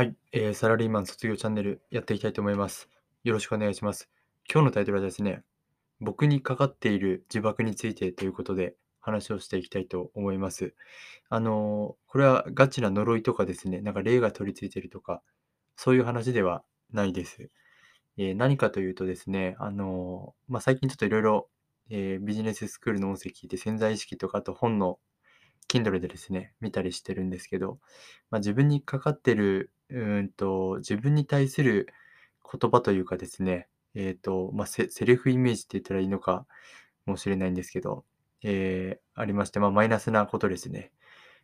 はい、えー、サラリーマン卒業チャンネルやっていきたいと思います。よろしくお願いします。今日のタイトルはですね、僕にかかっている呪縛についてということで話をしていきたいと思います。あのーこれはガチな呪いとかですね、なんか霊が取り付いてるとか、そういう話ではないです。えー何かというとですね、あのーまあ、最近ちょっといろいろえビジネススクールの音声聞いて潜在意識とかあと本の Kindle でですね、見たりしてるんですけど、まあ、自分にかかってる、うんと、自分に対する言葉というかですね、えっと、まあ、セセルフイメージって言ったらいいのかもしれないんですけど、えーありまして、まあ、マイナスなことですね。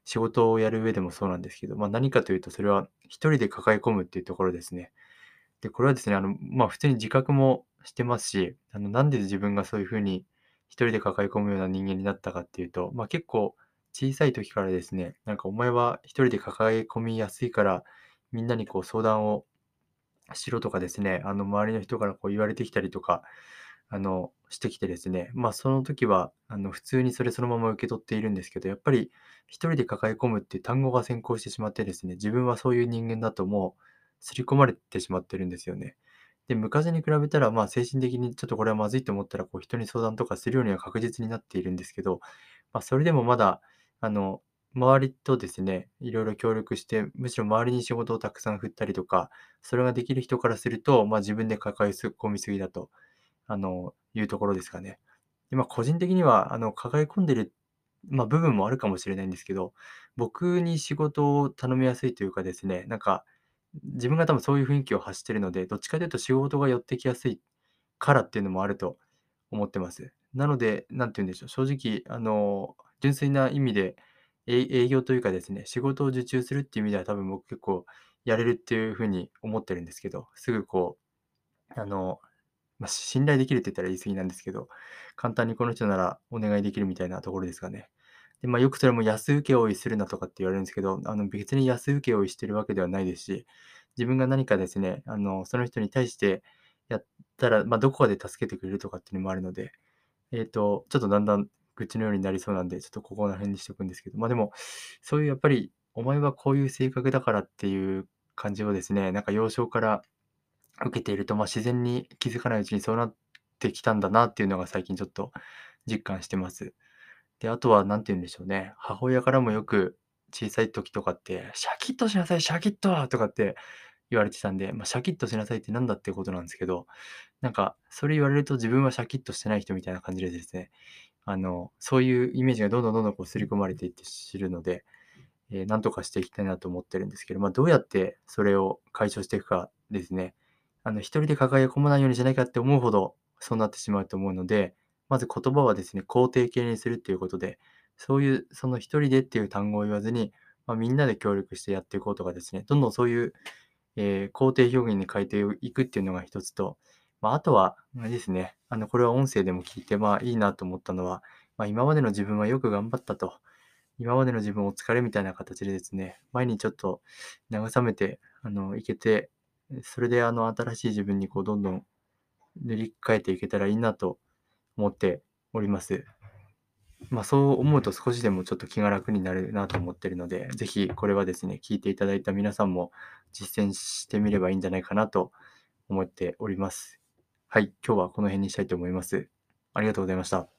仕事をやる上でもそうなんですけど、まあ、何かというと、それは一人で抱え込むっていうところですね。で、これはですね、あの、まあ、普通に自覚もしてますし、あの、なんで自分がそういう風に一人で抱え込むような人間になったかっていうと、まあ、結構小さい時からですね、なんかお前は一人で抱え込みやすいから、みんなにこう相談をしろとかですね、あの周りの人からこう言われてきたりとか、あの、してきてですね、まあその時は、あの、普通にそれそのまま受け取っているんですけど、やっぱり一人で抱え込むっていう単語が先行してしまってですね、自分はそういう人間だともう刷り込まれてしまってるんですよね。で、昔に比べたら、まあ精神的にちょっとこれはまずいと思ったら、こう人に相談とかするようには確実になっているんですけど、まあそれでもまだ、あの、周りとですね、いろいろ協力して、むしろ周りに仕事をたくさん振ったりとか、それができる人からすると、まあ、自分で抱え込みすぎだと、あの、いうところですかね。で、まあ、個人的には、あの、抱え込んでる、まあ、部分もあるかもしれないんですけど、僕に仕事を頼みやすいというかですね、なんか、自分が多分そういう雰囲気を発してるので、どっちかというと仕事が寄ってきやすいからっていうのもあると思ってます。なので、なんて言うんでしょう、正直、あの、純粋な意味で、営業というかですね、仕事を受注するっていう意味では多分僕結構やれるっていう風に思ってるんですけど、すぐこう、あの、まあ、信頼できるって言ったら言い過ぎなんですけど、簡単にこの人ならお願いできるみたいなところですかね。で、まあ、よくそれも安請け負いするなとかって言われるんですけど、あの、別に安請け負いしてるわけではないですし、自分が何かですね、あの、その人に対してやったら、まあ、どこかで助けてくれるとかっていうのもあるので、えっと、ちょっとだんだん愚痴のようになりそうなんで、ちょっとここら辺にしておくんですけど、まあ、でも、そういうやっぱり、お前はこういう性格だからっていう感じをですね、なんか幼少から受けていると、まあ、自然に気づかないうちにそうなってきたんだなっていうのが最近ちょっと実感してます。で、あとは何て言うんでしょうね、母親からもよく小さい時とかって、シャキッとしなさい、シャキッととかって言われてたんで、まあ、シャキッとしなさいってなんだっていうことなんですけど、なんかそれ言われると自分はシャキッとしてない人みたいな感じでですね、あの、そういうイメージがどんどんどんどんこう刷り込まれていって知るので、えー、なんとかしていきたいなと思ってるんですけど、まあ、どうやってそれを解消していくかですね。あの、一人で抱え込まないようにしないかって思うほど、そうなってしまうと思うので、まず言葉はですね、肯定形にするっていうことで、そういう、その一人でっていう単語を言わずに、まあ、みんなで協力してやっていこうとかですね、どんどんそういう、えー、肯定表現に変えていくっていうのが一つと、まあ、あとは、あれですね、あの、これは音声でも聞いて、まあ、いいなと思ったのは、まあ、今までの自分はよく頑張ったと。今までの自分お疲れみたいな形でですね、前にちょっと慰めて、あの、いけて、それで、あの、新しい自分にこう、どんどん塗り替えていけたらいいなと思っております。まあ、そう思うと少しでもちょっと気が楽になるなと思ってるので、ぜひこれはですね、聞いていただいた皆さんも実践してみればいいんじゃないかなと思っております。はい、今日はこの辺にしたいと思います。ありがとうございました。